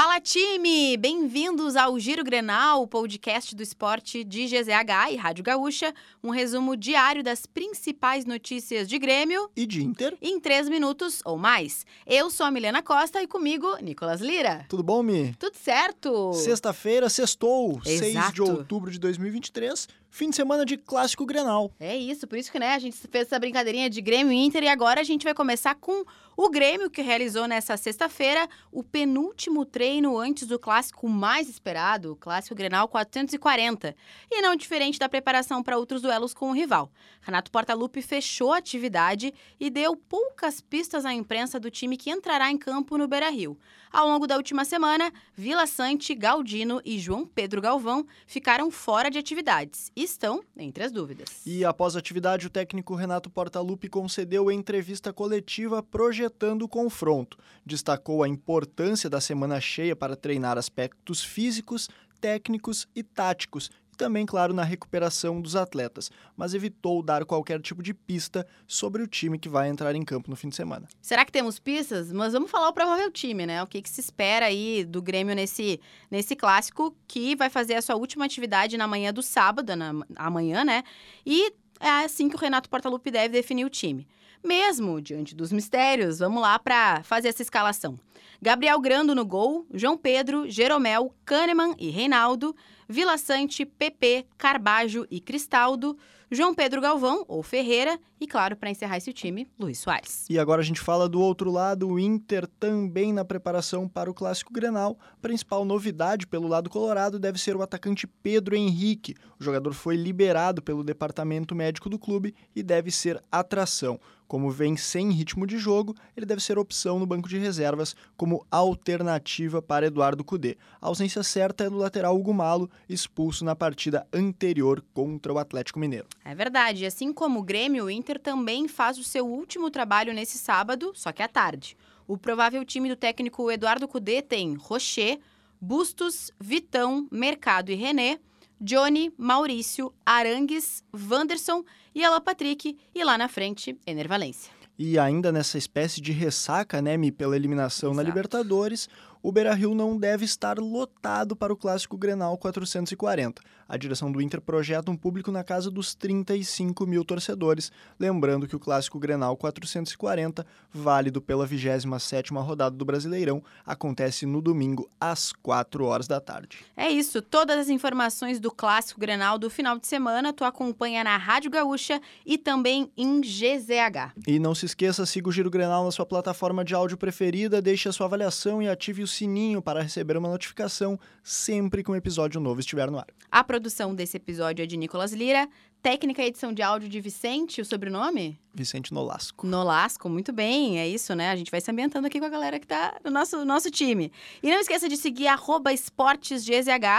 Fala time! Bem-vindos ao Giro Grenal, o podcast do esporte de GZH e Rádio Gaúcha, um resumo diário das principais notícias de Grêmio E de Inter. em três minutos ou mais. Eu sou a Milena Costa e comigo, Nicolas Lira. Tudo bom, Mi? Tudo certo? Sexta-feira, sextou, 6 de Exato. outubro de 2023, fim de semana de clássico Grenal. É isso, por isso que né, a gente fez essa brincadeirinha de Grêmio e Inter e agora a gente vai começar com o Grêmio, que realizou nessa sexta-feira o penúltimo treino antes do clássico mais esperado, o Clássico Grenal 440. E não diferente da preparação para outros duelos com o rival. Renato Portaluppi fechou a atividade e deu poucas pistas à imprensa do time que entrará em campo no Beira-Rio. Ao longo da última semana, Vila Sante, Galdino e João Pedro Galvão ficaram fora de atividades e estão entre as dúvidas. E após a atividade, o técnico Renato Portaluppi concedeu entrevista coletiva projetando o confronto. Destacou a importância da semana cheia para treinar aspectos físicos, técnicos e táticos. E também, claro, na recuperação dos atletas, mas evitou dar qualquer tipo de pista sobre o time que vai entrar em campo no fim de semana. Será que temos pistas? Mas vamos falar o provável time, né? O que, que se espera aí do Grêmio nesse, nesse clássico que vai fazer a sua última atividade na manhã do sábado, na, amanhã, né? E é assim que o Renato Portaluppi deve definir o time. Mesmo diante dos mistérios, vamos lá para fazer essa escalação. Gabriel Grando no gol, João Pedro, Jeromel, Kahneman e Reinaldo, Vila Sante, PP, Carbajo e Cristaldo, João Pedro Galvão ou Ferreira e, claro, para encerrar esse time, Luiz Soares. E agora a gente fala do outro lado, o Inter também na preparação para o Clássico Grenal. Principal novidade pelo lado colorado deve ser o atacante Pedro Henrique. O jogador foi liberado pelo departamento médico do clube e deve ser atração. Como vem sem ritmo de jogo, ele deve ser opção no banco de reservas como alternativa para Eduardo Cudê. A ausência certa é do lateral Hugo Malo, expulso na partida anterior contra o Atlético Mineiro. É verdade. Assim como o Grêmio, o Inter também faz o seu último trabalho nesse sábado, só que à tarde. O provável time do técnico Eduardo Cudê tem Rocher, Bustos, Vitão, Mercado e René, Johnny, Maurício, Arangues, Wanderson e Alan Patrick. E lá na frente, Ener Valência. E ainda nessa espécie de ressaca, né, Mi, pela eliminação na Exato. Libertadores, o Beira-Rio não deve estar lotado para o Clássico Grenal 440. A direção do Inter projeta um público na casa dos 35 mil torcedores. Lembrando que o Clássico Grenal 440, válido pela 27ª rodada do Brasileirão, acontece no domingo às 4 horas da tarde. É isso. Todas as informações do Clássico Grenal do final de semana tu acompanha na Rádio Gaúcha e também em GZH. E não se esqueça, siga o Giro Grenal na sua plataforma de áudio preferida, deixe a sua avaliação e ative o sininho para receber uma notificação sempre que um episódio novo estiver no ar. A produção desse episódio é de Nicolas Lira, técnica e edição de áudio de Vicente, o sobrenome? Vicente Nolasco. Nolasco, muito bem, é isso, né? A gente vai se ambientando aqui com a galera que tá no nosso, nosso time. E não esqueça de seguir arroba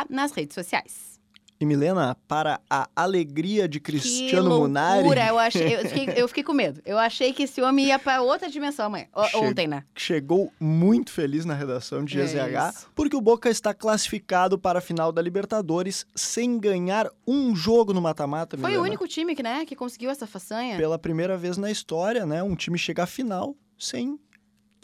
nas redes sociais. E Milena, para a alegria de Cristiano que Munari, loucura, eu, achei, eu, fiquei, eu fiquei com medo. Eu achei que esse homem ia pra outra dimensão amanhã. Che- Ontem, né? chegou muito feliz na redação de É GZH, isso. porque o Boca está classificado para a final da Libertadores sem ganhar um jogo no mata-mata, Foi Milena. o único time que, né, que conseguiu essa façanha. Pela primeira vez na história, né, um time chega à final sem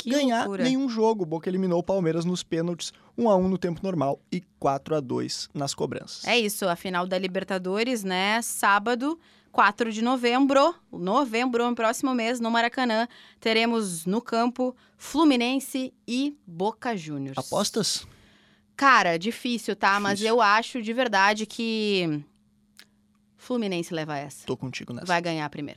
Que ganhar loucura. nenhum jogo. O Boca eliminou o Palmeiras nos pênaltis, 1 a 1 no tempo normal e 4 a 2 nas cobranças. É isso, a final da Libertadores, né? Sábado, 4 de novembro. Novembro, no próximo mês, no Maracanã, teremos no campo Fluminense e Boca Juniors. Apostas? Cara, difícil, tá? Mas Difícil. eu acho de verdade que Fluminense leva essa. Tô contigo nessa. Vai ganhar a primeira.